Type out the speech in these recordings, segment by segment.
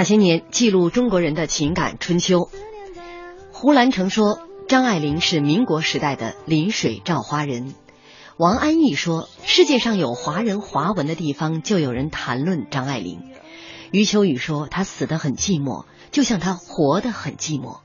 那些年，记录中国人的情感春秋。胡兰成说，张爱玲是民国时代的临水照花人。王安忆说，世界上有华人华文的地方，就有人谈论张爱玲。余秋雨说，她死得很寂寞，就像她活得很寂寞。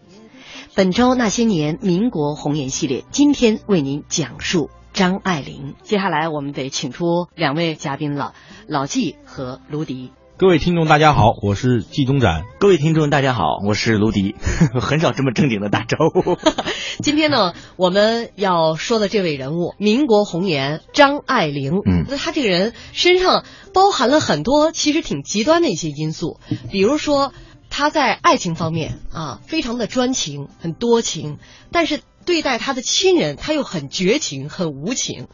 本周那些年民国红颜系列，今天为您讲述张爱玲。接下来我们得请出两位嘉宾了，老纪和卢迪。各位听众，大家好，我是季东展。各位听众，大家好，我是卢迪。很少这么正经的打招呼。今天呢，我们要说的这位人物，民国红颜张爱玲。嗯，那她这个人身上包含了很多其实挺极端的一些因素，比如说她在爱情方面啊，非常的专情，很多情，但是对待他的亲人，他又很绝情，很无情。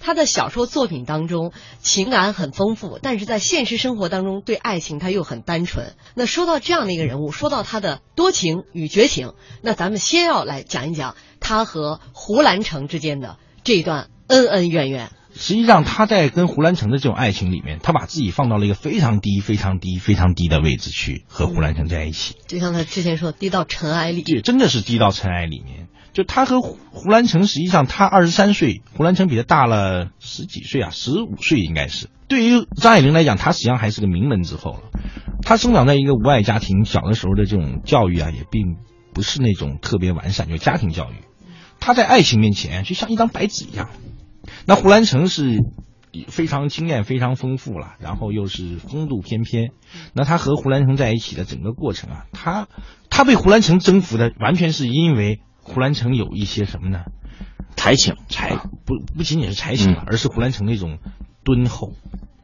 他的小说作品当中情感很丰富，但是在现实生活当中对爱情他又很单纯。那说到这样的一个人物，说到他的多情与绝情，那咱们先要来讲一讲他和胡兰成之间的这一段恩恩怨怨。实际上，他在跟胡兰成的这种爱情里面，他把自己放到了一个非常低、非常低、非常低的位置去和胡兰成在一起。就像他之前说，低到尘埃里。对，真的是低到尘埃里面。就他和胡兰成，实际上他二十三岁，胡兰成比他大了十几岁啊，十五岁应该是。对于张爱玲来讲，她实际上还是个名门之后了。她生长在一个无爱家庭，小的时候的这种教育啊，也并不是那种特别完善，就家庭教育。她在爱情面前就像一张白纸一样。那胡兰成是非常经验非常丰富了，然后又是风度翩翩。那他和胡兰成在一起的整个过程啊，他他被胡兰成征服的，完全是因为。胡兰成有一些什么呢？才情，才不不仅仅是才情了，而是胡兰成那种敦厚，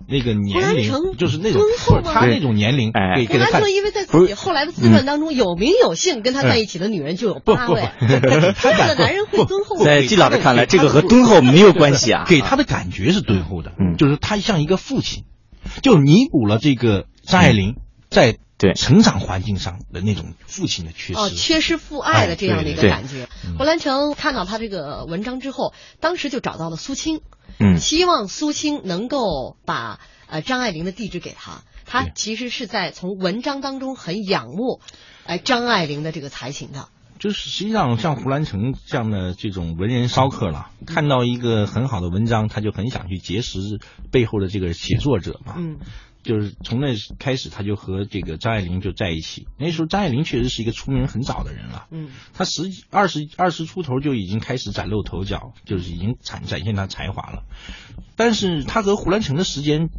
那个年龄就是那种他那种年龄。哎，胡兰成因为在自己后来的自传当中有名有姓，跟他在一起的女人就有八位。他的男人会敦厚。在季老师看来，这个和敦厚没有关系啊。给他的感觉是敦厚的，就是他像一个父亲，就弥补了这个张爱玲在。对。成长环境上的那种父亲的缺失，哦，缺失父爱的这样的一个感觉。胡兰成看到他这个文章之后，当时就找到了苏青，嗯，希望苏青能够把呃张爱玲的地址给他。他其实是在从文章当中很仰慕，哎张爱玲的这个才情的。就是实际上像胡兰成这样的这种文人骚客了，看到一个很好的文章，他就很想去结识背后的这个写作者嘛，嗯。就是从那开始，他就和这个张爱玲就在一起。那时候张爱玲确实是一个出名很早的人了，嗯，她十二十二十出头就已经开始崭露头角，就是已经展展现她才华了。但是她和胡兰成的时间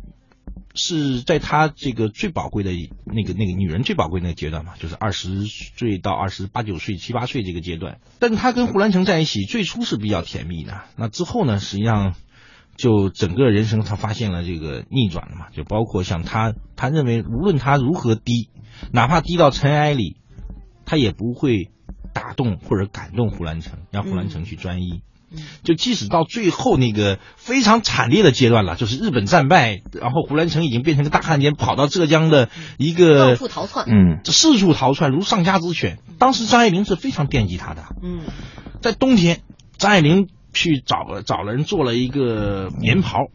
是在她这个最宝贵的那个那个女人最宝贵那个阶段嘛，就是二十岁到二十八九岁七八岁这个阶段。但是她跟胡兰成在一起，最初是比较甜蜜的。那之后呢，实际上。就整个人生，他发现了这个逆转了嘛？就包括像他，他认为无论他如何低，哪怕低到尘埃里，他也不会打动或者感动胡兰成，让胡兰成去专一。就即使到最后那个非常惨烈的阶段了，就是日本战败，然后胡兰成已经变成个大汉奸，跑到浙江的一个到处逃窜，嗯，四处逃窜如丧家之犬。当时张爱玲是非常惦记他的，嗯，在冬天，张爱玲。去找了找了人做了一个棉袍，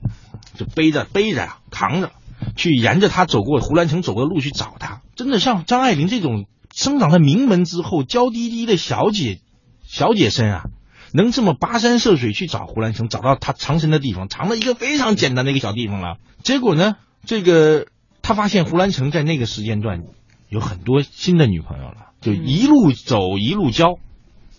就背着背着啊扛着，去沿着他走过胡兰成走过的路去找他。真的像张爱玲这种生长在名门之后娇滴滴的小姐小姐身啊，能这么跋山涉水去找胡兰成，找到他藏身的地方，藏了一个非常简单的一个小地方了。结果呢，这个他发现胡兰成在那个时间段有很多新的女朋友了，就一路走一路交。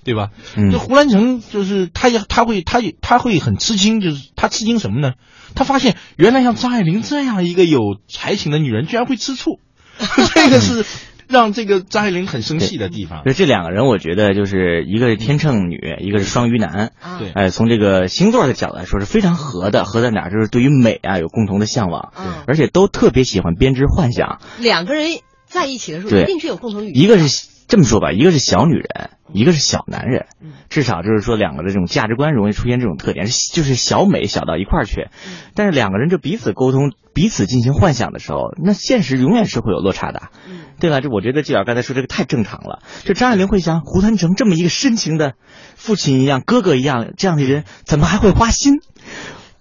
对吧？这胡兰成就是他，也他会，他也他会很吃惊，就是他吃惊什么呢？他发现原来像张爱玲这样一个有才情的女人，居然会吃醋，这个是让这个张爱玲很生气的地方。就这两个人，我觉得就是一个是天秤女，一个是双鱼男。对，哎，从这个星座的角度来说是非常合的，合在哪儿？就是对于美啊有共同的向往，而且都特别喜欢编织幻想。两个人在一起的时候，一定是有共同语言。一个是这么说吧，一个是小女人。一个是小男人，至少就是说两个的这种价值观容易出现这种特点，就是小美小到一块儿去，但是两个人就彼此沟通、彼此进行幻想的时候，那现实永远是会有落差的，对吧？这我觉得季老刚才说这个太正常了。就张爱玲会想，胡兰成这么一个深情的父亲一样、哥哥一样这样的人，怎么还会花心，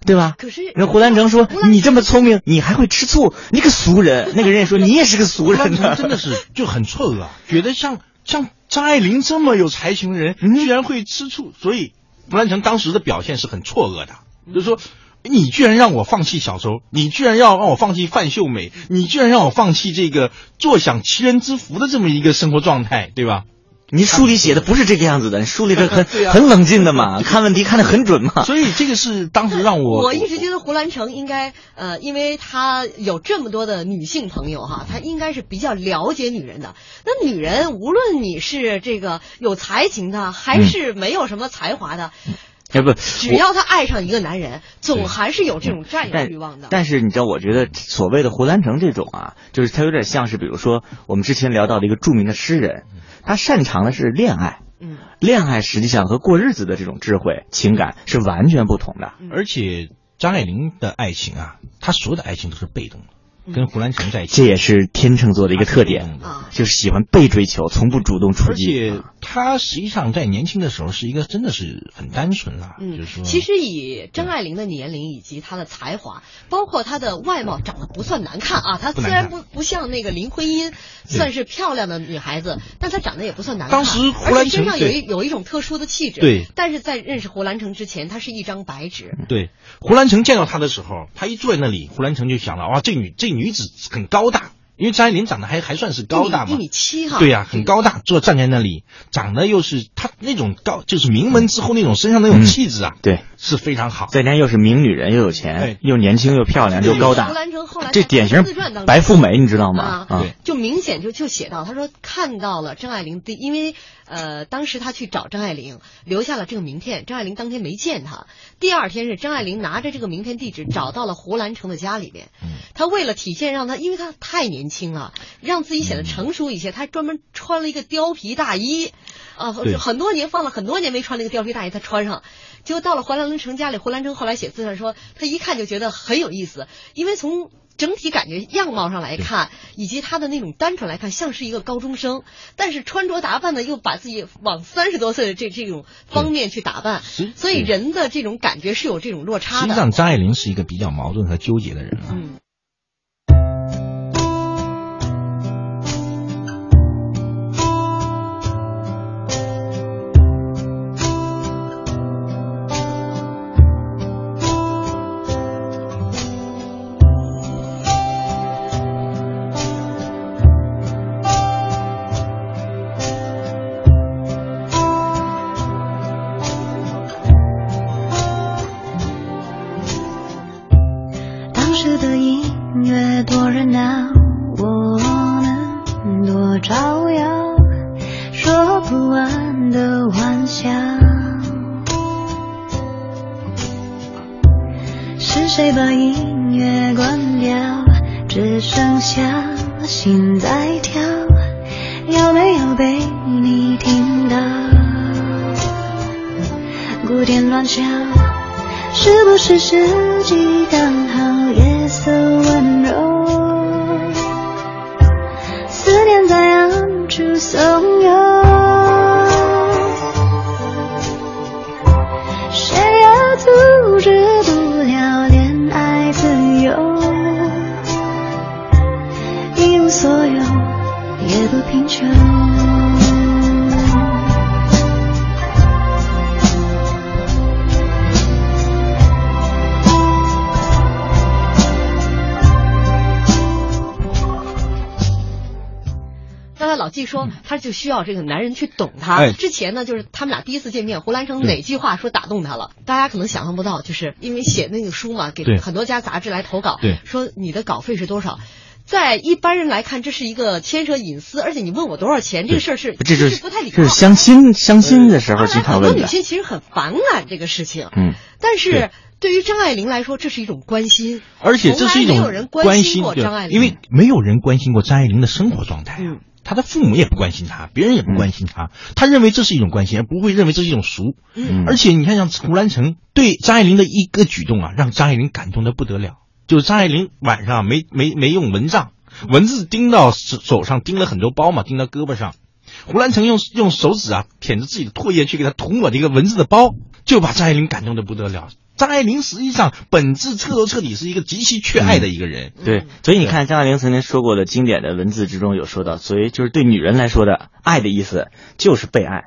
对吧？可是那胡兰成说：“你这么聪明，你还会吃醋？你个俗人！”那个人也说：“你也是个俗人。”真的是就很错愕，觉得像像。张爱玲这么有才情的人，居然会吃醋，所以胡兰成当时的表现是很错愕的，就是说，你居然让我放弃小周，你居然要让我放弃范秀美，你居然让我放弃这个坐享其人之福的这么一个生活状态，对吧？你书里写的不是这个样子的，书里的很很冷静的嘛，看问题看得很准嘛。所以这个是当时让我我一直觉得胡兰成应该呃，因为他有这么多的女性朋友哈，他应该是比较了解女人的。那女人无论你是这个有才情的，还是没有什么才华的，哎不，只要她爱上一个男人，总还是有这种占有欲望的。但是你知道，我觉得所谓的胡兰成这种啊，就是他有点像是，比如说我们之前聊到的一个著名的诗人。他擅长的是恋爱，嗯，恋爱实际上和过日子的这种智慧、情感是完全不同的。而且张爱玲的爱情啊，她所有的爱情都是被动的。跟胡兰成在一起，这也是天秤座的一个特点啊，就是喜欢被追求，从不主动出击。而且他实际上在年轻的时候是一个真的是很单纯了，就是说，其实以张爱玲的年龄以及她的才华，包括她的外貌，长得不算难看啊。她虽然不不像那个林徽因，算是漂亮的女孩子，但她长得也不算难看。当时胡兰成身上有一有一种特殊的气质。对，但是在认识胡兰成之前，她是一张白纸。对，胡兰成见到她的时候，她一坐在那里，胡兰成就想了，哇，这女这女子很。高大，因为张爱玲长得还还算是高大嘛，一米七哈。对呀，很高大，坐站在那里，长得又是她那种高，就是名门之后那种身上那种气质啊，对，是非常好。再加又是名女人，又有钱，又年轻又漂亮又高大。胡兰成后来这典型白富美，你知道吗？啊，就明显就就写到，他说看到了张爱玲的，因为。呃，当时他去找张爱玲，留下了这个名片。张爱玲当天没见他。第二天是张爱玲拿着这个名片地址找到了胡兰成的家里面。他为了体现让他，因为他太年轻了，让自己显得成熟一些，他专门穿了一个貂皮大衣，啊，很多年放了很多年没穿那个貂皮大衣，他穿上。结果到了胡兰成家里，胡兰成后来写字上说，他一看就觉得很有意思，因为从。整体感觉样貌上来看，以及他的那种单纯来看，像是一个高中生，但是穿着打扮呢，又把自己往三十多岁的这这种方面去打扮，所以人的这种感觉是有这种落差的。实际上，张爱玲是一个比较矛盾和纠结的人啊。不完的玩笑，是谁把音乐关掉？只剩下心在跳，有没有被你听到？鼓点乱敲，是不是时机刚好？夜色温柔，思念在暗处。就需要这个男人去懂他。之前呢，就是他们俩第一次见面，胡兰成哪句话说打动他了？大家可能想象不到，就是因为写那个书嘛，给很多家杂志来投稿，说你的稿费是多少？在一般人来看，这是一个牵涉隐私，而且你问我多少钱，这个事儿是这是不太礼貌。是相亲相亲的时候经常问的。很多女性其实很反感这个事情，嗯，但是对于张爱玲来说，这是一种关心，而且这是一种关心过张爱玲，因为没有人关心过张爱玲的生活状态啊。他的父母也不关心他，别人也不关心他，他认为这是一种关心，而不会认为这是一种俗。嗯，而且你看，像胡兰成对张爱玲的一个举动啊，让张爱玲感动的不得了。就是张爱玲晚上没没没用蚊帐，蚊子叮到手手上，叮了很多包嘛，叮到胳膊上。胡兰成用用手指啊舔着自己的唾液去给他涂抹这个蚊子的包，就把张爱玲感动的不得了。张爱玲实际上本质彻头彻底是一个极其缺爱的一个人。对，所以你看张爱玲曾经说过的经典的文字之中有说到，所以就是对女人来说的爱的意思就是被爱，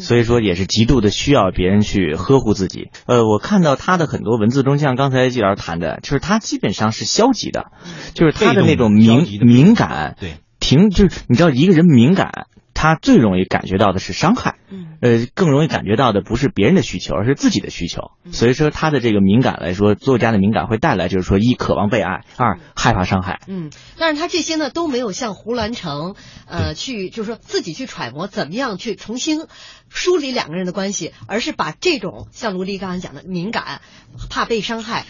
所以说也是极度的需要别人去呵护自己。呃，我看到她的很多文字中，像刚才季老师谈的，就是她基本上是消极的，就是她的那种敏敏感，对，停，就是你知道一个人敏感。他最容易感觉到的是伤害，嗯，呃，更容易感觉到的不是别人的需求，而是自己的需求。所以说，他的这个敏感来说，作家的敏感会带来，就是说，一渴望被爱，二害怕伤害。嗯，但是他这些呢都没有像胡兰成，呃，去就是说自己去揣摩怎么样去重新梳理两个人的关系，而是把这种像卢丽刚才讲的敏感、怕被伤害，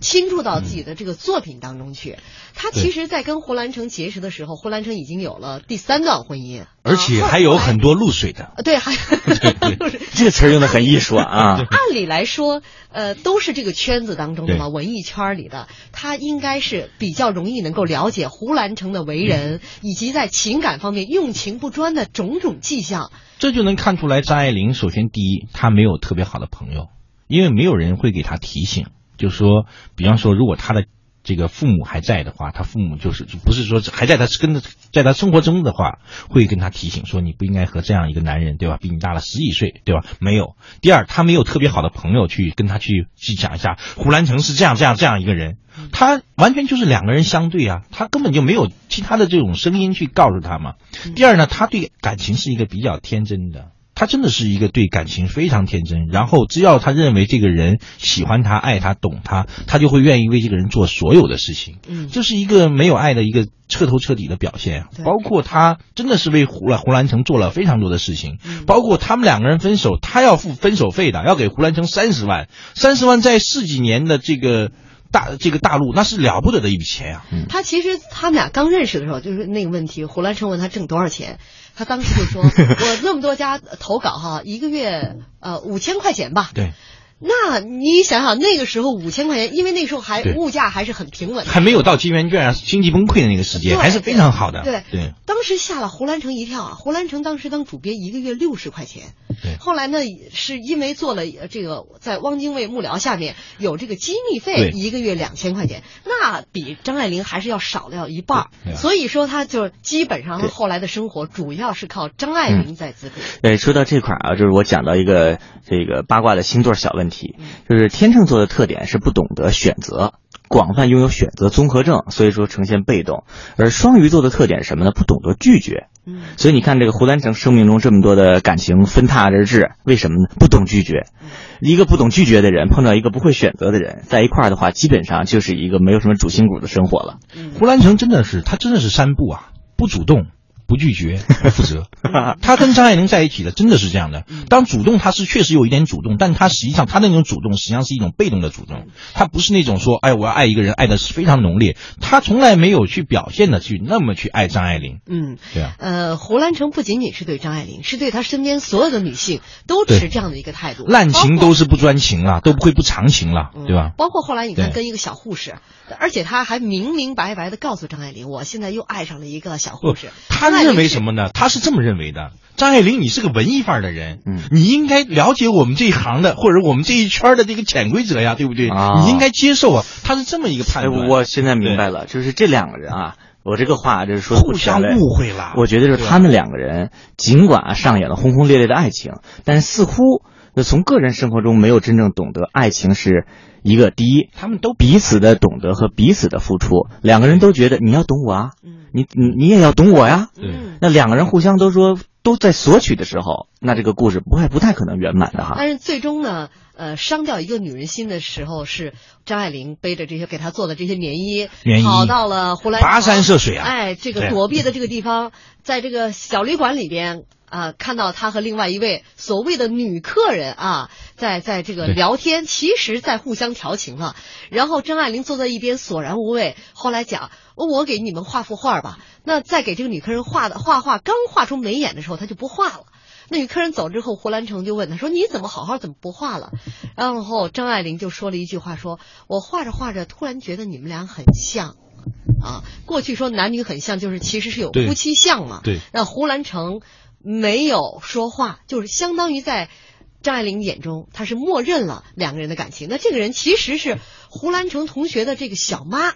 倾注到自己的这个作品当中去。他其实，在跟胡兰成结识的时候，胡兰成已经有了第三段婚姻，而且。还有很多露水的，对，还 这个词用的很艺术 啊。按理来说，呃，都是这个圈子当中的嘛，文艺圈里的，他应该是比较容易能够了解胡兰成的为人，以及在情感方面用情不专的种种迹象。这就能看出来，张爱玲首先第一，她没有特别好的朋友，因为没有人会给她提醒，就说，比方说，如果她的。这个父母还在的话，他父母就是不是说还在他跟着在他生活中的话，会跟他提醒说你不应该和这样一个男人，对吧？比你大了十几岁，对吧？没有。第二，他没有特别好的朋友去跟他去去讲一下，胡兰成是这样这样这样一个人，他完全就是两个人相对啊，他根本就没有其他的这种声音去告诉他嘛。第二呢，他对感情是一个比较天真的。他真的是一个对感情非常天真，然后只要他认为这个人喜欢他、爱他、懂他，他就会愿意为这个人做所有的事情。嗯，这是一个没有爱的一个彻头彻底的表现。包括他真的是为胡兰胡兰成做了非常多的事情，包括他们两个人分手，他要付分手费的，要给胡兰成三十万，三十万在十几年的这个。大这个大陆那是了不得的一笔钱呀！他其实他们俩刚认识的时候，就是那个问题。胡兰成问他挣多少钱，他当时就说：“ 我那么多家投稿哈，一个月呃五千块钱吧。”对。那你想想，那个时候五千块钱，因为那时候还物价还是很平稳，还没有到金圆券啊经济崩溃的那个时间，还是非常好的。对对，当时吓了胡兰成一跳啊！胡兰成当时当主编一个月六十块钱，对。后来呢，是因为做了这个在汪精卫幕僚下面有这个机密费，一个月两千块钱，那比张爱玲还是要少了一半。所以说，他就基本上后来的生活主要是靠张爱玲在资助。对，说到这块啊，就是我讲到一个这个八卦的星座小问题。问题就是天秤座的特点是不懂得选择，广泛拥有选择综合症，所以说呈现被动；而双鱼座的特点是什么呢？不懂得拒绝。嗯，所以你看这个胡兰成生命中这么多的感情分沓而至，为什么呢？不懂拒绝。一个不懂拒绝的人碰到一个不会选择的人，在一块儿的话，基本上就是一个没有什么主心骨的生活了。胡兰成真的是他真的是三不啊，不主动。不拒绝，不负责。他跟张爱玲在一起的真的是这样的。当主动，他是确实有一点主动，但他实际上他那种主动实际上是一种被动的主动。他不是那种说，哎，我要爱一个人，爱的是非常浓烈。他从来没有去表现的去那么去爱张爱玲。嗯，对啊。呃，胡兰成不仅仅是对张爱玲，是对他身边所有的女性都持这样的一个态度。滥情都是不专情了，都不会不长情了，对吧？包括后来你看跟一个小护士，而且他还明明白白的告诉张爱玲，我现在又爱上了一个小护士。他。认为什么呢？他是这么认为的。张爱玲，你是个文艺范儿的人，嗯，你应该了解我们这一行的，或者我们这一圈的这个潜规则呀，对不对？啊，你应该接受啊。他是这么一个判断。我现在明白了，就是这两个人啊，我这个话就是说互相误会了。我觉得是他们两个人，尽管上演了轰轰烈烈的爱情，但是似乎从个人生活中没有真正懂得爱情是。一个第一，他们都彼此的懂得和彼此的付出，两个人都觉得你要懂我啊，你你你也要懂我呀。嗯，那两个人互相都说都在索取的时候，那这个故事不太不太可能圆满的哈。但是最终呢，呃，伤掉一个女人心的时候，是张爱玲背着这些给她做的这些棉衣棉衣，跑到了湖南跋山涉水啊！哎，这个躲避的这个地方，在这个小旅馆里边。啊，看到他和另外一位所谓的女客人啊，在在这个聊天，其实在互相调情了。然后张爱玲坐在一边索然无味。后来讲，我给你们画幅画吧。那在给这个女客人画的画画，刚画出眉眼的时候，她就不画了。那女客人走之后，胡兰成就问她说：“你怎么好好怎么不画了？”然后张爱玲就说了一句话：“说我画着画着，突然觉得你们俩很像。”啊，过去说男女很像，就是其实是有夫妻相嘛。对。那胡兰成。没有说话，就是相当于在张爱玲眼中，她是默认了两个人的感情。那这个人其实是胡兰成同学的这个小妈，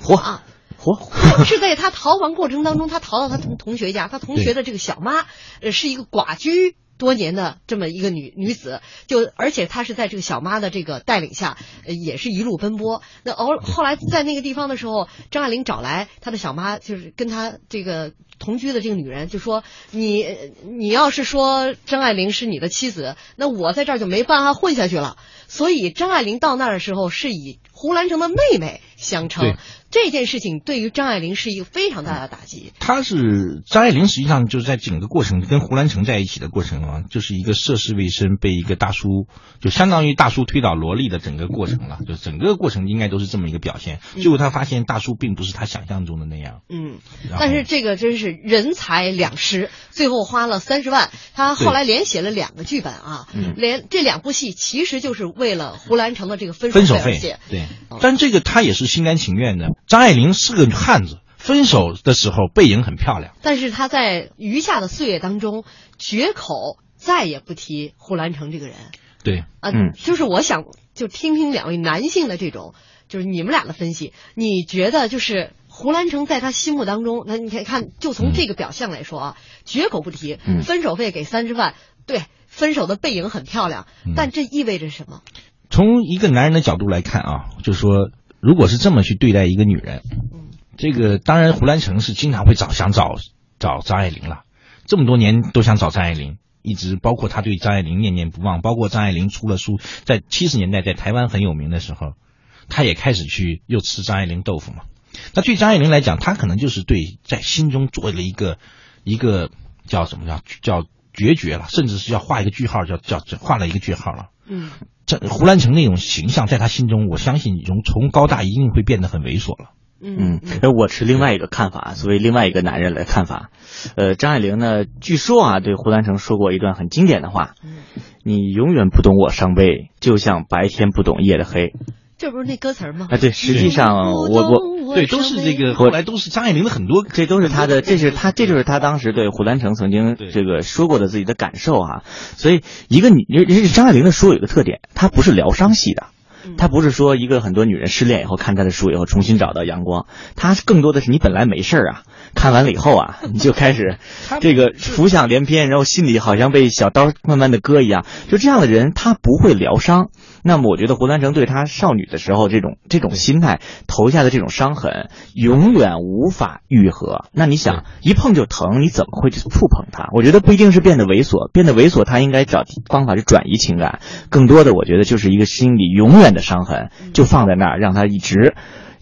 嚯啊嚯，是在他逃亡过程当中，他逃到他同同学家，他同学的这个小妈，呃，是一个寡居。多年的这么一个女女子，就而且她是在这个小妈的这个带领下，也是一路奔波。那偶后来在那个地方的时候，张爱玲找来她的小妈，就是跟她这个同居的这个女人，就说：“你你要是说张爱玲是你的妻子，那我在这儿就没办法混下去了。”所以张爱玲到那儿的时候是以胡兰成的妹妹相称。这件事情对于张爱玲是一个非常大的打击。她是张爱玲，实际上就是在整个过程跟胡兰成在一起的过程啊，就是一个涉世未深，被一个大叔，就相当于大叔推倒萝莉的整个过程了。就整个过程应该都是这么一个表现。结果他发现大叔并不是他想象中的那样。嗯，但是这个真是人财两失，最后花了三十万。他后来连写了两个剧本啊，连这两部戏其实就是为了胡兰成的这个分手费写。对，但这个他也是心甘情愿的。张爱玲是个汉子，分手的时候背影很漂亮，但是她在余下的岁月当中绝口再也不提胡兰成这个人。对，啊，就是我想就听听两位男性的这种，就是你们俩的分析。你觉得就是胡兰成在他心目当中，那你可以看，就从这个表象来说啊，绝口不提，分手费给三十万，对，分手的背影很漂亮，但这意味着什么？从一个男人的角度来看啊，就是说。如果是这么去对待一个女人，这个当然胡兰成是经常会找想找找张爱玲了，这么多年都想找张爱玲，一直包括他对张爱玲念念不忘，包括张爱玲出了书，在七十年代在台湾很有名的时候，他也开始去又吃张爱玲豆腐嘛。那对张爱玲来讲，他可能就是对在心中做了一个一个叫什么叫叫决绝了，甚至是要画一个句号，叫叫画了一个句号了。嗯。这胡兰成那种形象，在他心中，我相信从从高大一定会变得很猥琐了。嗯，而我持另外一个看法，作为另外一个男人来看法，呃，张爱玲呢，据说啊，对胡兰成说过一段很经典的话：“你永远不懂我伤悲，就像白天不懂夜的黑。”这不是那歌词吗？啊，对，实际上我我对都是这个，后来都是张爱玲的很多，这都是她的，这是她，这就是她当时对胡兰成曾经这个说过的自己的感受啊。所以，一个女，张爱玲的书有一个特点，她不是疗伤系的，她不是说一个很多女人失恋以后看她的书以后重新找到阳光，她更多的是你本来没事儿啊。看完了以后啊，你就开始这个浮想联翩，然后心里好像被小刀慢慢的割一样。就这样的人，他不会疗伤。那么，我觉得胡兰成对他少女的时候这种这种心态投下的这种伤痕，永远无法愈合。那你想，一碰就疼，你怎么会去触碰它？我觉得不一定是变得猥琐，变得猥琐，他应该找方法去转移情感。更多的，我觉得就是一个心里永远的伤痕，就放在那儿，让他一直。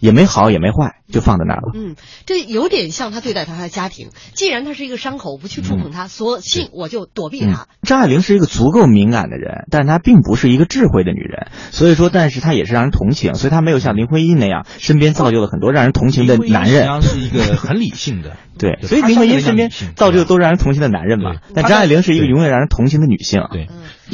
也没好也没坏，就放在那儿了。嗯，这有点像他对待他的家庭。既然他是一个伤口，我不去触碰他，索性我就躲避他。张爱玲是一个足够敏感的人，但她并不是一个智慧的女人。所以说，但是她也是让人同情。所以她没有像林徽因那样，身边造就了很多让人同情的男人。实际上是一个很理性的。对，所以林徽因身边造就都让人同情的男人嘛。但张爱玲是一个永远让人同情的女性。对。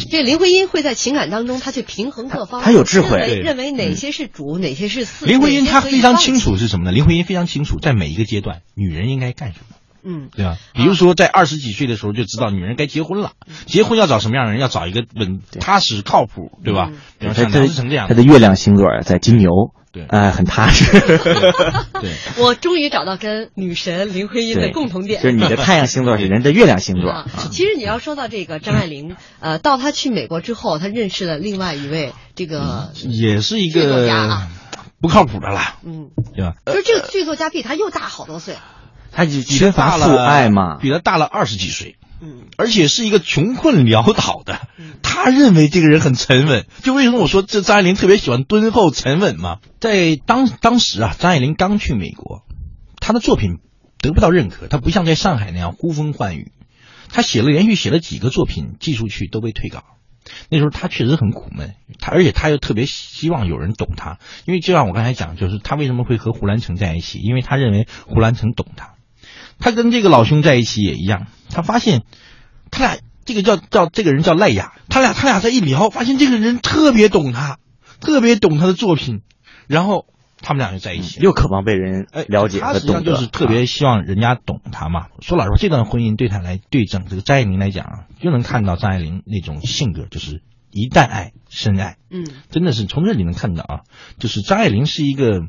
这林徽因会在情感当中，她去平衡各方，她有智慧，认为哪些是主，哪些是次。林徽因她非常清楚是什么呢？林徽因非常清楚，在每一个阶段，女人应该干什么。嗯，对吧？比如说，在二十几岁的时候就知道女人该结婚了，结婚要找什么样的人？要找一个稳、踏实、靠谱，对吧？比如像梁思成这样。他的月亮星座在金牛。对，哎，很踏实。对，我终于找到跟女神林徽因的共同点。就是你的太阳星座是人的月亮星座。其实你要说到这个张爱玲，呃，到她去美国之后，她认识了另外一位这个也是一个作家啊，不靠谱的啦。嗯，对吧？就是这个剧作家比她又大好多岁。他缺乏父爱嘛，比她大了二十几岁。嗯，而且是一个穷困潦倒的。他认为这个人很沉稳，就为什么我说这张爱玲特别喜欢敦厚沉稳嘛？在当当时啊，张爱玲刚去美国，她的作品得不到认可，她不像在上海那样呼风唤雨。她写了连续写了几个作品寄出去都被退稿。那时候他确实很苦闷，他而且他又特别希望有人懂他，因为就像我刚才讲，就是他为什么会和胡兰成在一起，因为他认为胡兰成懂他。他跟这个老兄在一起也一样，他发现他俩这个叫叫这个人叫赖雅，他俩他俩在一聊，发现这个人特别懂他，特别懂他的作品，然后。他们俩就在一起，又渴望被人了解他实际上就是特别希望人家懂他嘛。说老实话，这段婚姻对他来对整这个张爱玲来讲，就能看到张爱玲那种性格，就是一旦爱深爱。嗯，真的是从这里能看到啊，就是张爱玲是一个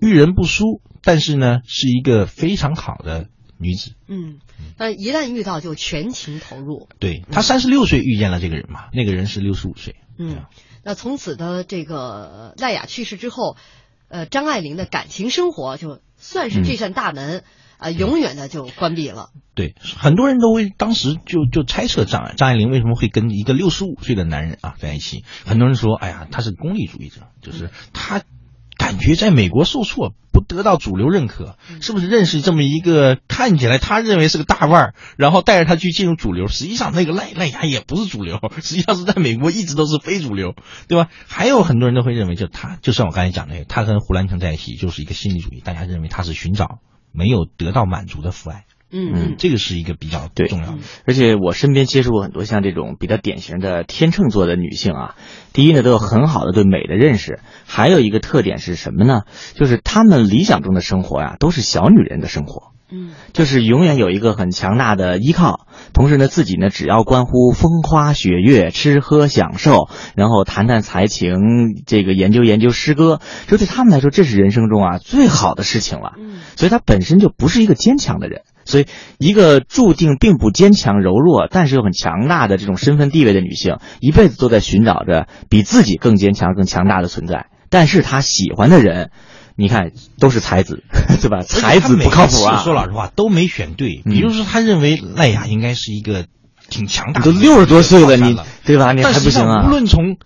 遇人不淑，但是呢是一个非常好的女子。嗯，那一旦遇到就全情投入。对他三十六岁遇见了这个人嘛，那个人是六十五岁。嗯，那从此的这个赖雅去世之后。呃，张爱玲的感情生活就算是这扇大门啊，永远的就关闭了。对，很多人都会当时就就猜测张张爱玲为什么会跟一个六十五岁的男人啊在一起。很多人说，哎呀，他是功利主义者，就是他。感觉在美国受挫，不得到主流认可，是不是认识这么一个看起来他认为是个大腕儿，然后带着他去进入主流？实际上那个赖赖牙也不是主流，实际上是在美国一直都是非主流，对吧？还有很多人都会认为，就他，就像我刚才讲的，他跟胡兰成在一起就是一个心理主义，大家认为他是寻找没有得到满足的父爱。嗯嗯，这个是一个比较重要的。而且我身边接触过很多像这种比较典型的天秤座的女性啊，第一呢都有很好的对美的认识，还有一个特点是什么呢？就是她们理想中的生活呀，都是小女人的生活。嗯，就是永远有一个很强大的依靠，同时呢，自己呢只要关乎风花雪月、吃喝享受，然后谈谈才情，这个研究研究诗歌，这对他们来说，这是人生中啊最好的事情了。嗯，所以她本身就不是一个坚强的人，所以一个注定并不坚强柔弱，但是又很强大的这种身份地位的女性，一辈子都在寻找着比自己更坚强、更强大的存在，但是她喜欢的人。你看，都是才子，对吧？才子不靠谱啊！说老实话，都没选对。比如说，他认为赖雅应该是一个挺强大，都六十多岁了，你对吧？你还不行啊！无论从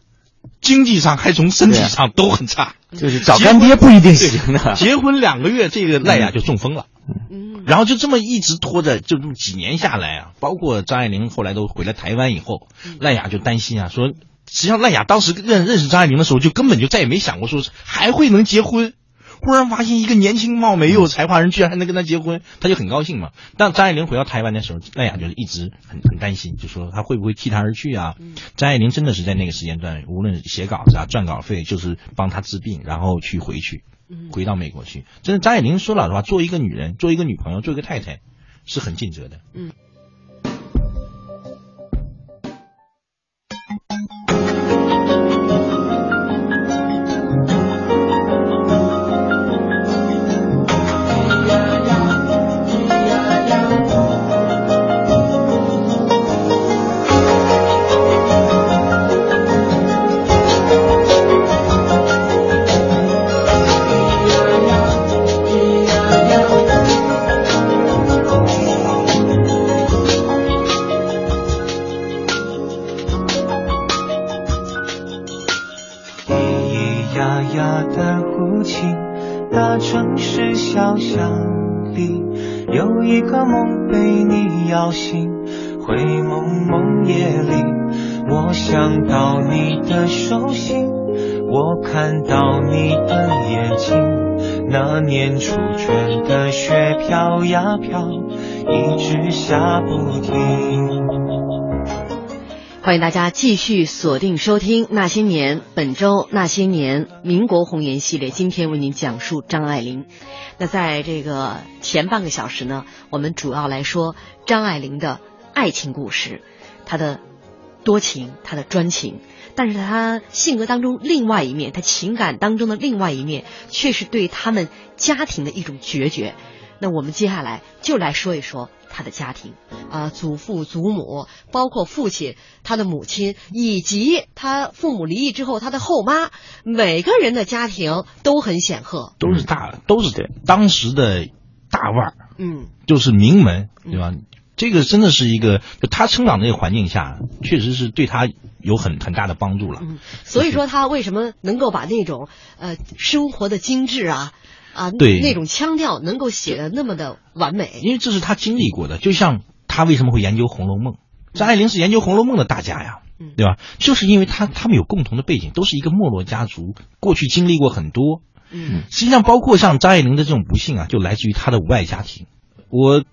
经济上还从身体上都很差，就是找干爹不一定行的。结婚两个月，这个赖雅就中风了，嗯，然后就这么一直拖着，就这么几年下来啊，包括张爱玲后来都回了台湾以后，赖雅就担心啊，说实际上赖雅当时认认识张爱玲的时候，就根本就再也没想过说还会能结婚。忽然发现一个年轻貌美又有才华人，居然还能跟他结婚，他就很高兴嘛。但张爱玲回到台湾的时候，赖雅就是一直很很担心，就说他会不会弃他而去啊？张爱玲真的是在那个时间段，无论写稿子啊、赚稿费，就是帮他治病，然后去回去，回到美国去。真的，张爱玲说老实话，做一个女人，做一个女朋友，做一个太太，是很尽责的。嗯。欢迎大家继续锁定收听《那些年》，本周《那些年》民国红颜系列，今天为您讲述张爱玲。那在这个前半个小时呢，我们主要来说张爱玲的爱情故事，她的多情，她的专情，但是她性格当中另外一面，她情感当中的另外一面，却是对他们家庭的一种决绝。那我们接下来就来说一说。他的家庭啊，祖父、祖母，包括父亲、他的母亲，以及他父母离异之后他的后妈，每个人的家庭都很显赫，都是大，都是当时的大腕儿，嗯，就是名门，对吧？这个真的是一个，就他成长那个环境下，确实是对他有很很大的帮助了。嗯，所以说他为什么能够把那种呃生活的精致啊啊对那种腔调能够写的那么的完美？因为这是他经历过的，就像他为什么会研究《红楼梦》，张爱玲是研究《红楼梦》的大家呀，对吧？就是因为他他们有共同的背景，都是一个没落家族，过去经历过很多。嗯，实际上包括像张爱玲的这种不幸啊，就来自于她的无爱家庭。我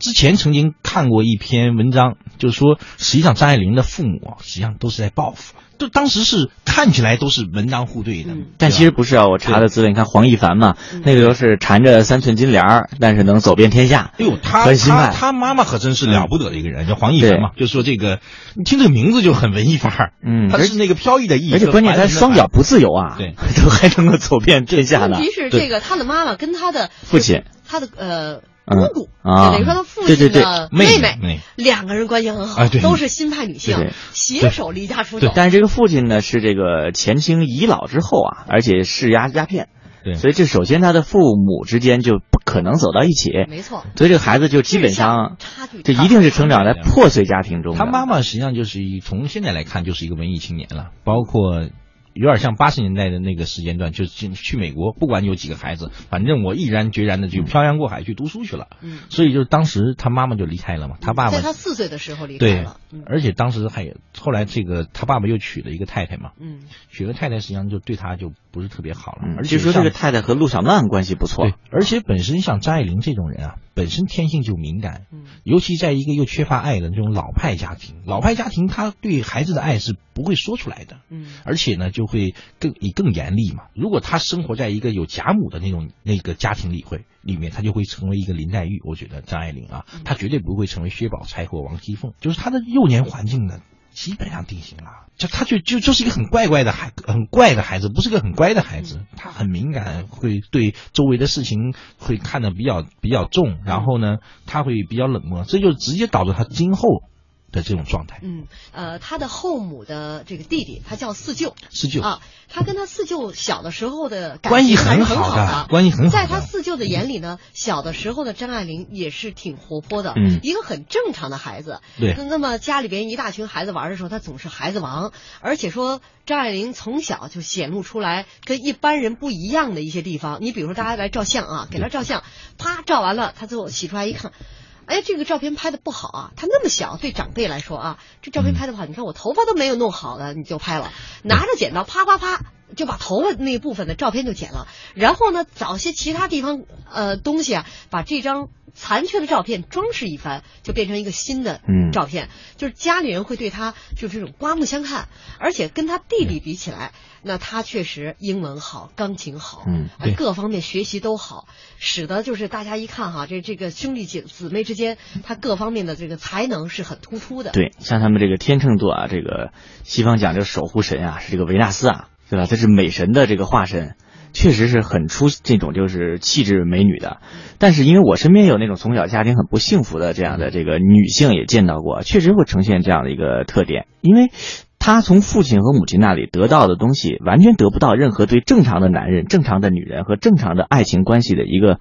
之前曾经看过一篇文章，就是说，实际上张爱玲的父母啊，实际上都是在报复，就当时是看起来都是门当户对的，但其实不是啊。我查的资料，你看黄亦凡嘛，那个时候是缠着三寸金莲儿，但是能走遍天下。哎呦，他他他妈妈可真是了不得的一个人，叫黄亦凡嘛。就说这个，你听这个名字就很文艺范儿，嗯，他是那个飘逸的逸，而且关键他双脚不自由啊，对，都还能够走遍天下呢。问题是这个他的妈妈跟他的父亲，他的呃。姑姑啊，等于说他父亲的妹妹，两个人关系很好，都是新派女性，携手离家出走。但是这个父亲呢，是这个前清遗老之后啊，而且是鸦鸦片，对，所以这首先他的父母之间就不可能走到一起，没错。所以这个孩子就基本上差距，这一定是成长在破碎家庭中。他妈妈实际上就是一从现在来看就是一个文艺青年了，包括。有点像八十年代的那个时间段，就是去去美国，不管有几个孩子，反正我毅然决然的就漂洋过海去读书去了。嗯，所以就当时他妈妈就离开了嘛，他爸爸在他四岁的时候离开了。对，而且当时还有后来这个他爸爸又娶了一个太太嘛。嗯，娶了太太实际上就对他就不是特别好了。嗯，而且说这个太太和陆小曼关系不错。对，而且本身像张爱玲这种人啊，本身天性就敏感，嗯，尤其在一个又缺乏爱的这种老派家庭，老派家庭他对孩子的爱是不会说出来的。嗯，而且呢就会更。以更严厉嘛？如果他生活在一个有贾母的那种那个家庭里会里面，他就会成为一个林黛玉。我觉得张爱玲啊，她绝对不会成为薛宝钗或王熙凤。就是她的幼年环境呢，基本上定型了。就他就就就是一个很怪怪的孩，很怪的孩子，不是个很乖的孩子。他很敏感，会对周围的事情会看得比较比较重，然后呢，他会比较冷漠，这就直接导致他今后。的这种状态，嗯，呃，他的后母的这个弟弟，他叫四舅，四舅啊，他跟他四舅小的时候的关系很好的，关系很好。在他四舅的眼里呢，小的时候的张爱玲也是挺活泼的，嗯，一个很正常的孩子。对，那么家里边一大群孩子玩的时候，他总是孩子王，而且说张爱玲从小就显露出来跟一般人不一样的一些地方。你比如说，大家来照相啊，给他照相，啪照完了，他最后洗出来一看。哎，这个照片拍的不好啊！他那么小，对长辈来说啊，这照片拍的不好。你看我头发都没有弄好呢，你就拍了，拿着剪刀啪啪啪就把头发那部分的照片就剪了，然后呢，找些其他地方呃东西啊，把这张残缺的照片装饰一番，就变成一个新的照片。就是家里人会对他就这种刮目相看，而且跟他弟弟比起来。那他确实英文好，钢琴好，嗯，各方面学习都好，使得就是大家一看哈，这这个兄弟姐姊妹之间，他各方面的这个才能是很突出的。对，像他们这个天秤座啊，这个西方讲这个守护神啊，是这个维纳斯啊，对吧？他是美神的这个化身，确实是很出这种就是气质美女的。但是因为我身边有那种从小家庭很不幸福的这样的这个女性也见到过，确实会呈现这样的一个特点，因为。她从父亲和母亲那里得到的东西，完全得不到任何对正常的男人、正常的女人和正常的爱情关系的一个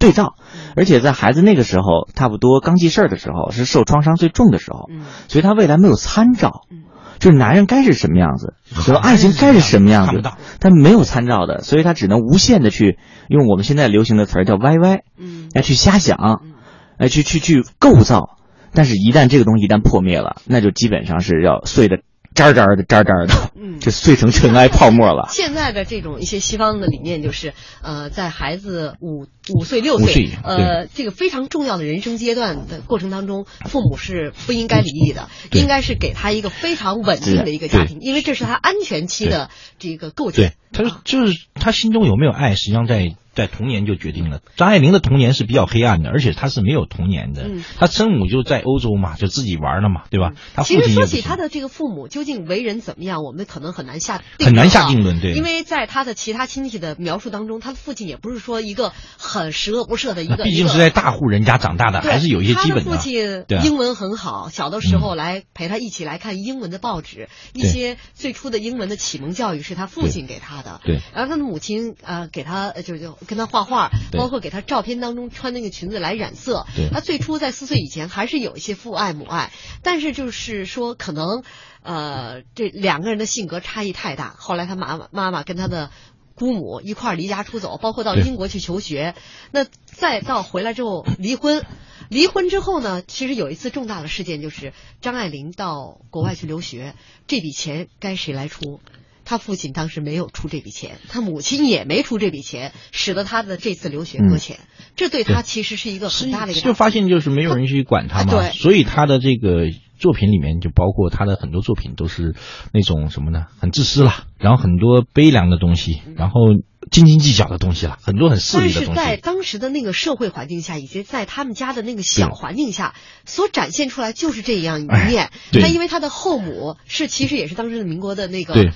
对照，而且在孩子那个时候，差不多刚记事儿的时候，是受创伤最重的时候，所以他未来没有参照，就是男人该是什么样子，和爱情该是什么样子，他没有参照的，所以他只能无限的去用我们现在流行的词儿叫 “YY”，来去瞎想，来去去去构造，但是一旦这个东西一旦破灭了，那就基本上是要碎的。渣渣的，渣渣的，嗯，就碎成尘埃泡沫了。现在的这种一些西方的理念就是，呃，在孩子五五岁六岁，呃，这个非常重要的人生阶段的过程当中，父母是不应该离异的，应该是给他一个非常稳定的一个家庭，因为这是他安全期的这个构建。对，他就是他心中有没有爱，实际上在。在童年就决定了，张爱玲的童年是比较黑暗的，而且她是没有童年的。嗯，她生母就在欧洲嘛，就自己玩了嘛，对吧？她其实说起她的这个父母究竟为人怎么样，我们可能很难下很难下定论，对。因为在她的其他亲戚的描述当中，她的父亲也不是说一个很十恶不赦的一个。毕竟是在大户人家长大的，还是有一些基本的。他的父亲英文很好，小的时候来陪他一起来看英文的报纸，一些最初的英文的启蒙教育是他父亲给他的。对。然后他的母亲呃给他就是跟他画画，包括给他照片当中穿那个裙子来染色。他最初在四岁以前还是有一些父爱母爱，但是就是说可能，呃，这两个人的性格差异太大。后来他妈妈妈妈跟他的姑母一块离家出走，包括到英国去求学，那再到回来之后离婚。离婚之后呢，其实有一次重大的事件，就是张爱玲到国外去留学，这笔钱该谁来出？他父亲当时没有出这笔钱，他母亲也没出这笔钱，使得他的这次留学搁浅。这对他其实是一个很大的一个。就发现就是没有人去管他嘛，所以他的这个作品里面就包括他的很多作品都是那种什么呢？很自私了，然后很多悲凉的东西，然后。斤斤计较的东西了，很多很势利的东西。但是在当时的那个社会环境下，以及在他们家的那个小环境下，所展现出来就是这样一面。他因为他的后母是其实也是当时的民国的那个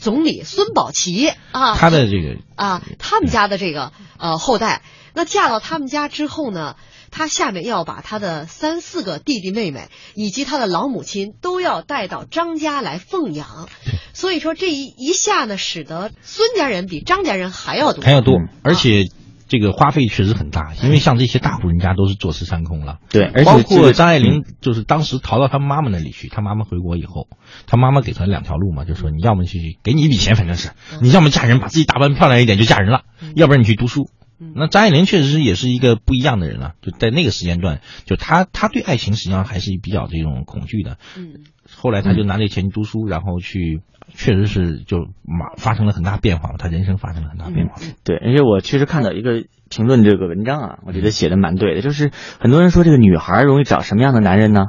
总理孙宝琦啊，他的这个啊，他们家的这个呃后代，那嫁到他们家之后呢？他下面要把他的三四个弟弟妹妹以及他的老母亲都要带到张家来奉养，所以说这一一下呢，使得孙家人比张家人还要多，还要多，而且这个花费确实很大，因为像这些大户人家都是坐吃山空了。对，而且包括张爱玲，就是当时逃到他妈妈那里去，他妈妈回国以后，他妈妈给他两条路嘛，就说你要么去给你一笔钱，反正是你要么嫁人，把自己打扮漂亮一点就嫁人了，要不然你去读书。那张爱玲确实是也是一个不一样的人了，就在那个时间段，就她她对爱情实际上还是比较这种恐惧的。嗯，后来她就拿这钱读书，然后去，确实是就马发生了很大变化，她人生发生了很大变化。对，而且我确实看到一个评论这个文章啊，我觉得写的蛮对的，就是很多人说这个女孩容易找什么样的男人呢？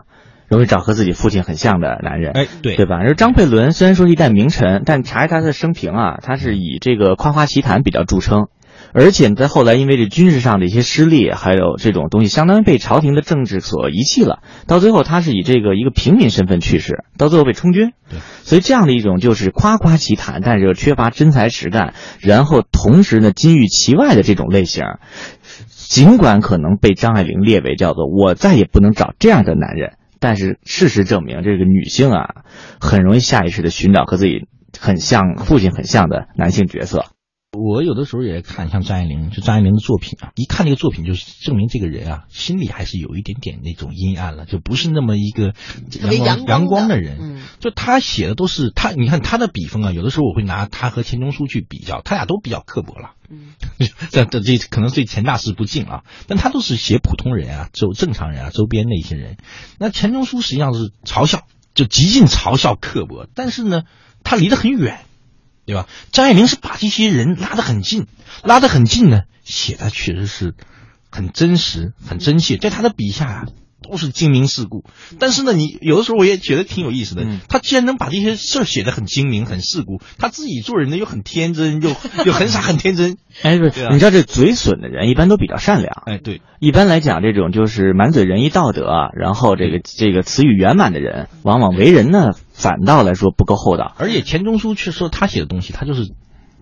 容易找和自己父亲很像的男人。哎，对，对吧？而张佩伦虽然说是一代名臣，但查一查他的生平啊，他是以这个夸夸其谈比较著称。而且在后来，因为这军事上的一些失利，还有这种东西，相当于被朝廷的政治所遗弃了。到最后，他是以这个一个平民身份去世，到最后被充军。对，所以这样的一种就是夸夸其谈，但是又缺乏真才实干，然后同时呢金玉其外的这种类型，尽管可能被张爱玲列为叫做我再也不能找这样的男人，但是事实证明，这个女性啊，很容易下意识的寻找和自己很像、父亲很像的男性角色。我有的时候也看像张爱玲，就张爱玲的作品啊，一看这个作品，就是证明这个人啊，心里还是有一点点那种阴暗了，就不是那么一个阳光阳光的人。就他写的都是他，你看他的笔锋啊，有的时候我会拿他和钱钟书去比较，他俩都比较刻薄了。嗯，这这这可能对钱大师不敬啊，但他都是写普通人啊，周正常人啊，周边那些人。那钱钟书实际上是嘲笑，就极尽嘲笑刻薄，但是呢，他离得很远。对吧？张爱玲是把这些人拉得很近，拉得很近呢，写的确实是很真实、很真切，在他的笔下啊。都是精明世故，但是呢，你有的时候我也觉得挺有意思的。他既然能把这些事儿写得很精明、很世故，他自己做人呢又很天真，又 又很傻、很天真。哎，不是，你知道这嘴损的人一般都比较善良。哎，对，一般来讲，这种就是满嘴仁义道德啊，然后这个这个词语圆满的人，往往为人呢反倒来说不够厚道。而且钱钟书却说他写的东西，他就是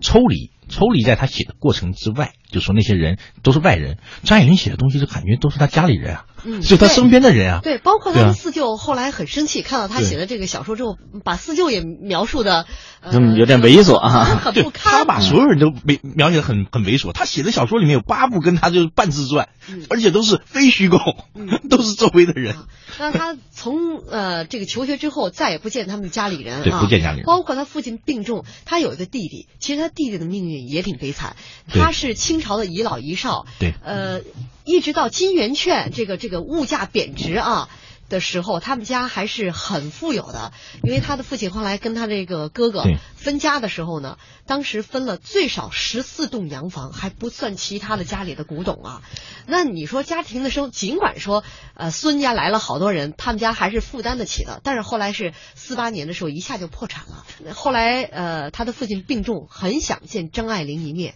抽离。抽离在他写的过程之外，就说那些人都是外人。张爱玲写的东西，就感觉都是他家里人啊，就他身边的人啊。对，包括他的四舅，后来很生气，看到他写的这个小说之后，把四舅也描述的，嗯，有点猥琐啊，很不堪。他把所有人都描描写的很很猥琐。他写的小说里面有八部跟他就是半自传，而且都是非虚构，都是周围的人。那他从呃这个求学之后，再也不见他们家里人对，不见家里人。包括他父亲病重，他有一个弟弟，其实他弟弟的命运。也挺悲惨，他是清朝的遗老遗少，对，呃，一直到金圆券这个这个物价贬值啊的时候，他们家还是很富有的，因为他的父亲后来跟他这个哥哥分家的时候呢，当时分了最少十四栋洋房，还不算其他的家里的古董啊。那你说家庭的生，尽管说呃孙家来了好多人，他们家还是负担得起的。但是后来是四八年的时候，一下就破产了。后来呃他的父亲病重，很想见张爱玲一面，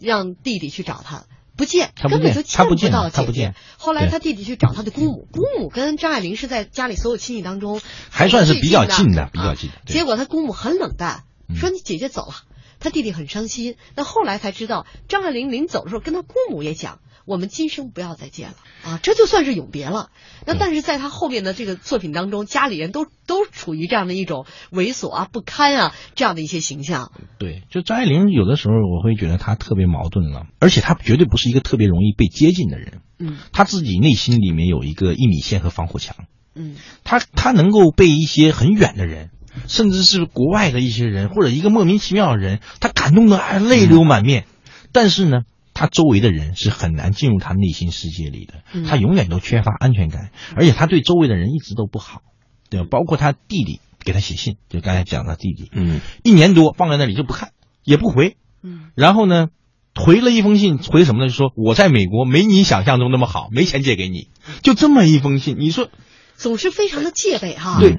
让弟弟去找他，不见，根本就见不到姐姐。后来他弟弟去找他的姑母，姑母跟张爱玲是在家里所有亲戚当中还算是比较近的，比较近。结果他姑母很冷淡，说你姐姐走了，他弟弟很伤心。那后来才知道，张爱玲临走的时候跟他姑母也讲。我们今生不要再见了啊，这就算是永别了。那但是在他后面的这个作品当中，家里人都都处于这样的一种猥琐啊、不堪啊这样的一些形象。对，就张爱玲有的时候我会觉得她特别矛盾了，而且她绝对不是一个特别容易被接近的人。嗯，她自己内心里面有一个一米线和防火墙。嗯，她她能够被一些很远的人，甚至是国外的一些人或者一个莫名其妙的人，她感动的泪流满面。但是呢。他周围的人是很难进入他内心世界里的，他永远都缺乏安全感，而且他对周围的人一直都不好，对吧？包括他弟弟给他写信，就刚才讲的弟弟，嗯，一年多放在那里就不看，也不回，嗯，然后呢，回了一封信，回什么呢？就说我在美国没你想象中那么好，没钱借给你，就这么一封信，你说总是非常的戒备哈，对。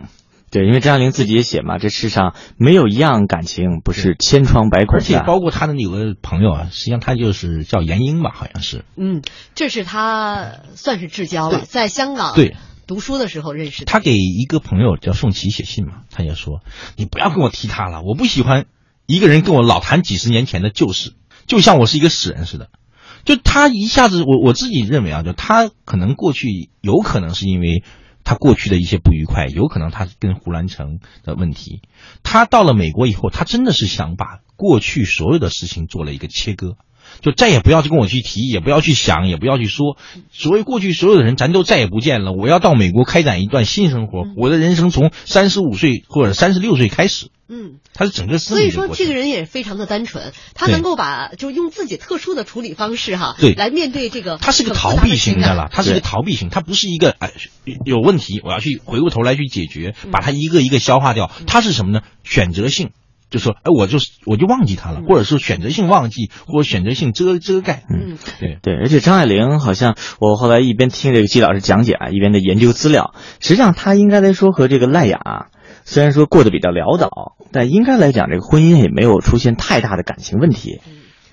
对，因为张爱玲自己也写嘛，这世上没有一样感情不是千疮百孔的。而且包括他的有个朋友啊，实际上他就是叫闫英吧，好像是。嗯，这是他算是至交了，在香港对读书的时候认识的。他给一个朋友叫宋琦写信嘛，他也说：“你不要跟我提他了，我不喜欢一个人跟我老谈几十年前的旧事，就像我是一个死人似的。”就他一下子，我我自己认为啊，就他可能过去有可能是因为。他过去的一些不愉快，有可能他跟胡兰成的问题。他到了美国以后，他真的是想把过去所有的事情做了一个切割，就再也不要去跟我去提，也不要去想，也不要去说。所谓过去所有的人，咱都再也不见了。我要到美国开展一段新生活，我的人生从三十五岁或者三十六岁开始。嗯，他是整个所以说这个人也非常的单纯，他能够把就用自己特殊的处理方式哈，对，来面对这个。他是个逃避型的了，他是个逃避型，他不是一个哎有问题我要去回过头来去解决，把它一个一个消化掉。他是什么呢？选择性，就说哎我就是我就忘记他了，或者是选择性忘记，或者选择性遮遮盖。嗯，对对，而且张爱玲好像我后来一边听这个季老师讲解啊，一边在研究资料，实际上她应该来说和这个赖雅。虽然说过得比较潦倒，但应该来讲，这个婚姻也没有出现太大的感情问题。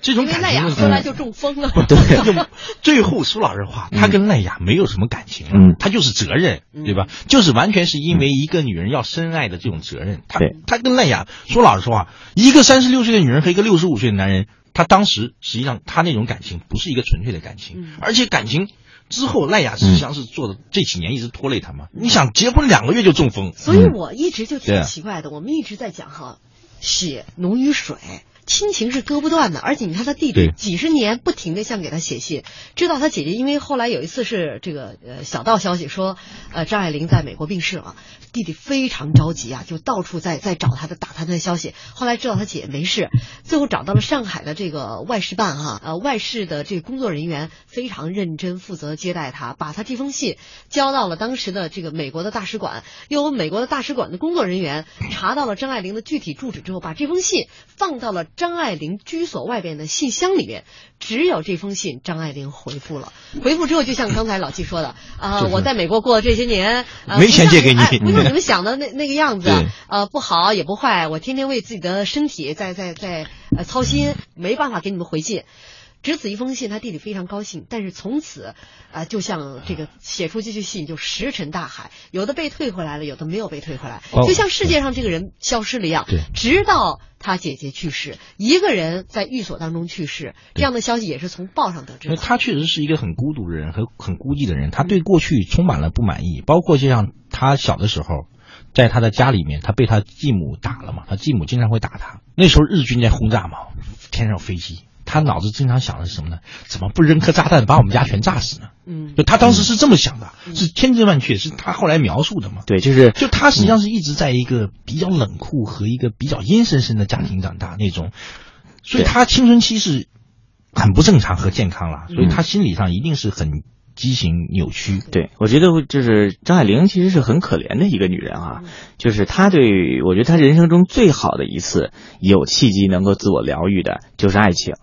这种感情问题，后来就中风了。对，就最后说老实话，他跟赖雅没有什么感情，嗯，他就是责任，对吧？就是完全是因为一个女人要深爱的这种责任。他他跟赖雅说老实话，一个三十六岁的女人和一个六十五岁的男人，他当时实际上他那种感情不是一个纯粹的感情，而且感情。之后，赖雅实际上是做的这几年一直拖累他嘛。你想结婚两个月就中风，所以我一直就挺奇怪的。我们一直在讲哈，血浓于水。亲情是割不断的，而且你看他弟弟几十年不停的向给他写信，知道他姐姐，因为后来有一次是这个呃小道消息说，呃张爱玲在美国病逝了，弟弟非常着急啊，就到处在在找他的打他的消息。后来知道他姐没事，最后找到了上海的这个外事办哈，呃外事的这个工作人员非常认真负责接待他，把他这封信交到了当时的这个美国的大使馆，由美国的大使馆的工作人员查到了张爱玲的具体住址之后，把这封信放到了。张爱玲居所外边的信箱里面，只有这封信，张爱玲回复了。回复之后，就像刚才老季说的啊，我在美国过这些年，没钱借给你，不像你们 想的那那个样子，呃，不好也不坏，我天天为自己的身体在在在呃操心，没办法给你们回信。只此一封信，他弟弟非常高兴。但是从此，啊，就像这个写出这句信就石沉大海，有的被退回来了，有的没有被退回来，就像世界上这个人消失了一样。对，直到他姐姐去世，一个人在寓所当中去世，这样的消息也是从报上得知。他确实是一个很孤独的人很很孤寂的人，他对过去充满了不满意，包括就像他小的时候，在他的家里面，他被他继母打了嘛，他继母经常会打他。那时候日军在轰炸嘛，天上飞机。他脑子经常想的是什么呢？怎么不扔颗炸弹把我们家全炸死呢？嗯，就他当时是这么想的，是千真万确，是他后来描述的嘛？对，就是就他实际上是一直在一个比较冷酷和一个比较阴森森的家庭长大那种，所以他青春期是很不正常和健康了，所以他心理上一定是很畸形扭曲。对，我觉得就是张爱玲其实是很可怜的一个女人啊，就是她对我觉得她人生中最好的一次有契机能够自我疗愈的就是爱情。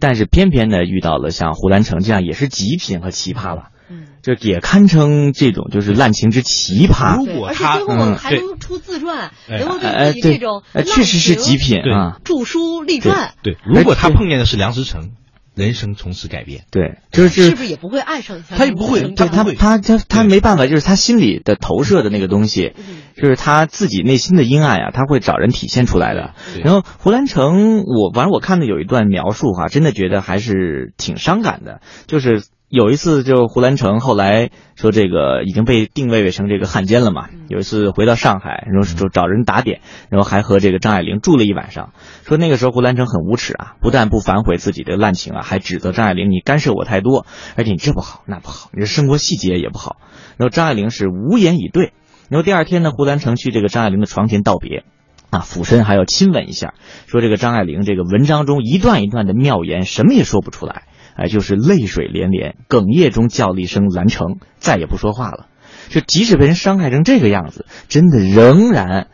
但是偏偏呢，遇到了像胡兰成这样也是极品和奇葩了，嗯，就也堪称这种就是滥情之奇葩。如果他嗯，还能出自传，能够对自己这种确实是极品啊，著书立传。对，如果他碰见的是梁思成。人生从此改变，对，就是是不是也不会爱上他他也不会，他他他他他没办法，就是他心里的投射的那个东西，就是他自己内心的阴暗啊，他会找人体现出来的。然后胡兰成，我反正我看的有一段描述哈，真的觉得还是挺伤感的，就是有一次，就胡兰成后来说这个已经被定位为成这个汉奸了嘛。有一次回到上海，然后就找人打点，然后还和这个张爱玲住了一晚上。说那个时候胡兰成很无耻啊，不但不反悔自己的滥情啊，还指责张爱玲你干涉我太多，而且你这不好那不好，你这生活细节也不好。然后张爱玲是无言以对。然后第二天呢，胡兰成去这个张爱玲的床前道别，啊，俯身还要亲吻一下，说这个张爱玲这个文章中一段一段的妙言，什么也说不出来。哎，就是泪水连连，哽咽中叫了一声“兰城”，再也不说话了。就即使被人伤害成这个样子，真的仍然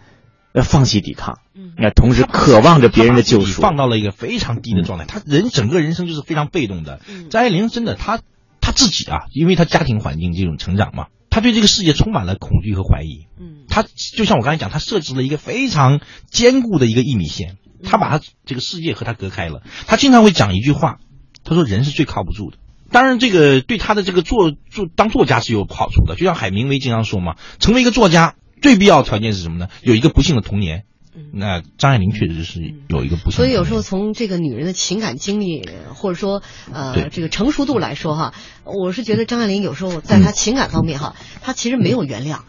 要放弃抵抗。嗯，那同时渴望着别人的救赎，放到了一个非常低的状态。他人整个人生就是非常被动的。张爱玲真的，她她自己啊，因为她家庭环境这种成长嘛，她对这个世界充满了恐惧和怀疑。嗯，她就像我刚才讲，她设置了一个非常坚固的一个一米线，她把她这个世界和她隔开了。她经常会讲一句话。他说：“人是最靠不住的。当然，这个对他的这个作作当作家是有好处的。就像海明威经常说嘛，成为一个作家最必要条件是什么呢？有一个不幸的童年。那张爱玲确实是有一个不幸。所以有时候从这个女人的情感经历或者说呃这个成熟度来说哈，我是觉得张爱玲有时候在她情感方面哈，她其实没有原谅，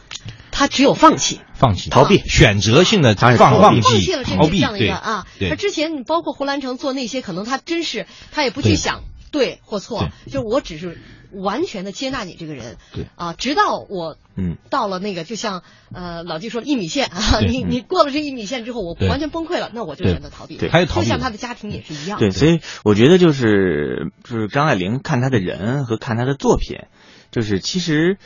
她只有放弃、放弃、逃避、选择性的放放弃了这样一个啊。他之前你包括胡兰成做那些，可能他真是他也不去想。”对或错，就我只是完全的接纳你这个人，对。啊，直到我嗯。到了那个，就像呃老季说一米线啊，你你过了这一米线之后，我完全崩溃了，那我就选择逃避。对，就像他的家庭也是一样。对，所以我觉得就是就是张爱玲看他的人和看他的作品，就是其实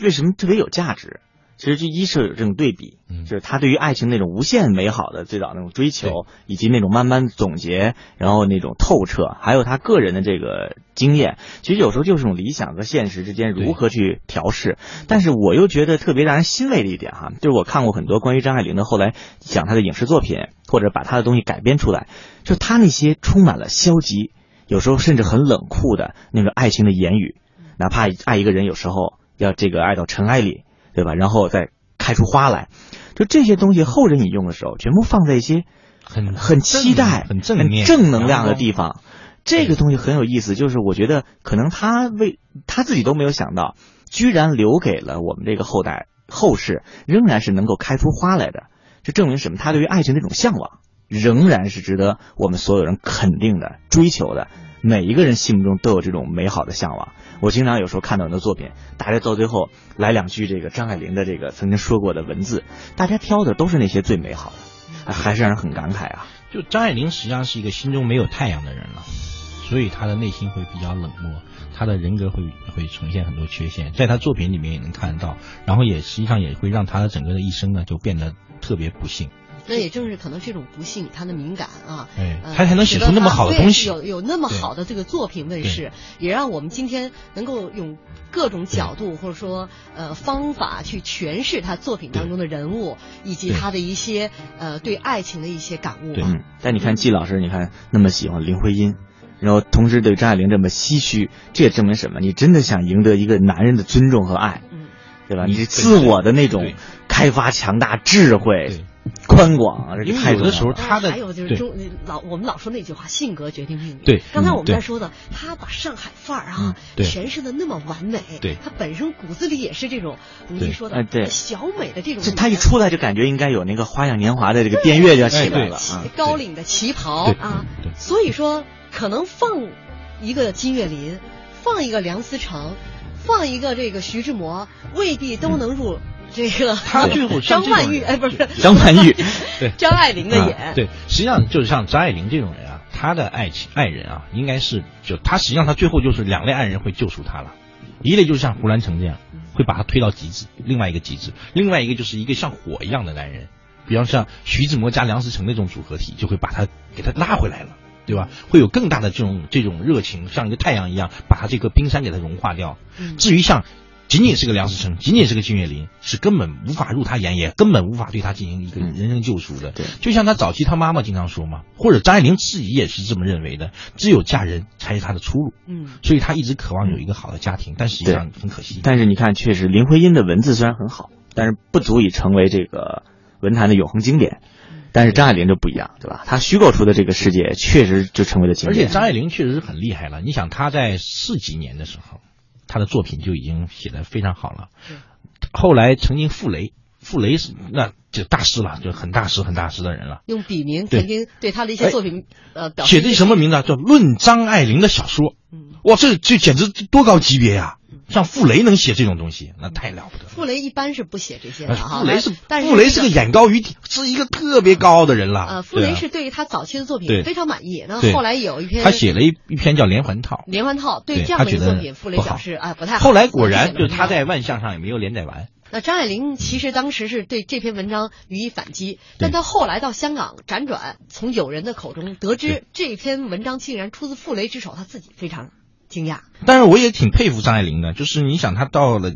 为什么特别有价值。其实就一是有这种对比，就是他对于爱情那种无限美好的最早那种追求，以及那种慢慢总结，然后那种透彻，还有他个人的这个经验，其实有时候就是种理想和现实之间如何去调试。但是我又觉得特别让人欣慰的一点哈，就是我看过很多关于张爱玲的后来讲她的影视作品，或者把她的东西改编出来，就她那些充满了消极，有时候甚至很冷酷的那个爱情的言语，哪怕爱一个人，有时候要这个爱到尘埃里。对吧？然后再开出花来，就这些东西，后人引用的时候，全部放在一些很很期待、很正面、正能量的地方。这个东西很有意思，就是我觉得可能他为他自己都没有想到，居然留给了我们这个后代后世，仍然是能够开出花来的。这证明什么？他对于爱情那种向往，仍然是值得我们所有人肯定的、追求的。每一个人心目中都有这种美好的向往。我经常有时候看到很多作品，大家到最后来两句这个张爱玲的这个曾经说过的文字，大家挑的都是那些最美好的，还是让人很感慨啊。就张爱玲实际上是一个心中没有太阳的人了，所以她的内心会比较冷漠，她的人格会会呈现很多缺陷，在她作品里面也能看得到，然后也实际上也会让她的整个的一生呢就变得特别不幸。那也正是可能这种不幸，他的敏感啊，他才能写出那么好的东西，有有那么好的这个作品问世，也让我们今天能够用各种角度或者说呃方法去诠释他作品当中的人物以及他的一些呃对爱情的一些感悟。嗯，但你看季老师，你看那么喜欢林徽因，然后同时对张爱玲这么唏嘘，这也证明什么？你真的想赢得一个男人的尊重和爱，嗯，对吧？你自我的那种开发强大智慧。宽广，因为有的时候他的还有就是中老我们老说那句话，性格决定命运。对，刚才我们在说的，他把上海范儿啊诠释的那么完美。对，他本身骨子里也是这种，你说的小美的这种。他一出来就感觉应该有那个花样年华的这个电乐就要起来了啊，高领的旗袍啊。所以说，可能放一个金岳霖，放一个梁思成，放一个这个徐志摩，未必都能入。这个他最后张曼玉哎不是张曼玉，对张爱玲的眼对，实际上就是像张爱玲这种人啊，她的爱情爱人啊，应该是就她实际上她最后就是两类爱人会救赎她了，一类就是像胡兰成这样会把她推到极致，另外一个极致，另外一个就是一个像火一样的男人，比方像徐志摩加梁思成那种组合体，就会把他给他拉回来了，对吧？会有更大的这种这种热情，像一个太阳一样，把他这个冰山给他融化掉。至于像。仅仅是个梁思成，仅仅是个金岳霖，是根本无法入他眼，也根本无法对他进行一个人生救赎的。对，就像他早期他妈妈经常说嘛，或者张爱玲自己也是这么认为的，只有嫁人才是他的出路。嗯，所以他一直渴望有一个好的家庭，但实际上很可惜。但是你看，确实林徽因的文字虽然很好，但是不足以成为这个文坛的永恒经典。但是张爱玲就不一样，对吧？她虚构出的这个世界确实就成为了经典。而且张爱玲确实是很厉害了。你想她在四几年的时候，她的作品就已经写得非常好了。后来曾经傅雷，傅雷是那就大师了，就很大师、很大师的人了。用笔名曾经对他的一些作品呃，写的什么名字？叫《论张爱玲的小说》。嗯，哇，这这简直多高级别呀！像傅雷能写这种东西，那太了不得。傅雷一般是不写这些的哈。傅雷是，但是傅雷是个眼高于顶，是一个特别高傲的人了。呃，傅雷是对于他早期的作品非常满意。那后来有一篇，他写了一一篇叫《连环套》。连环套对这样的作品，傅雷表示啊不太好。后来果然就他在万象上也没有连载完。那张爱玲其实当时是对这篇文章予以反击，但她后来到香港辗转，从友人的口中得知这篇文章竟然出自傅雷之手，她自己非常。惊讶，但是我也挺佩服张爱玲的，就是你想她到了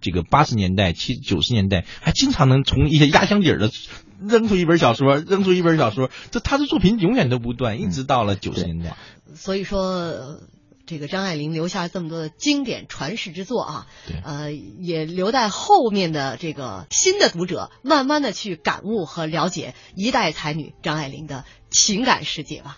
这个八十年代、七九十年代，还经常能从一些压箱底儿的扔出一本小说，扔出一本小说，这她的作品永远都不断，一直到了九十年代。所以说，这个张爱玲留下这么多的经典传世之作啊，呃，也留待后面的这个新的读者慢慢的去感悟和了解一代才女张爱玲的情感世界吧。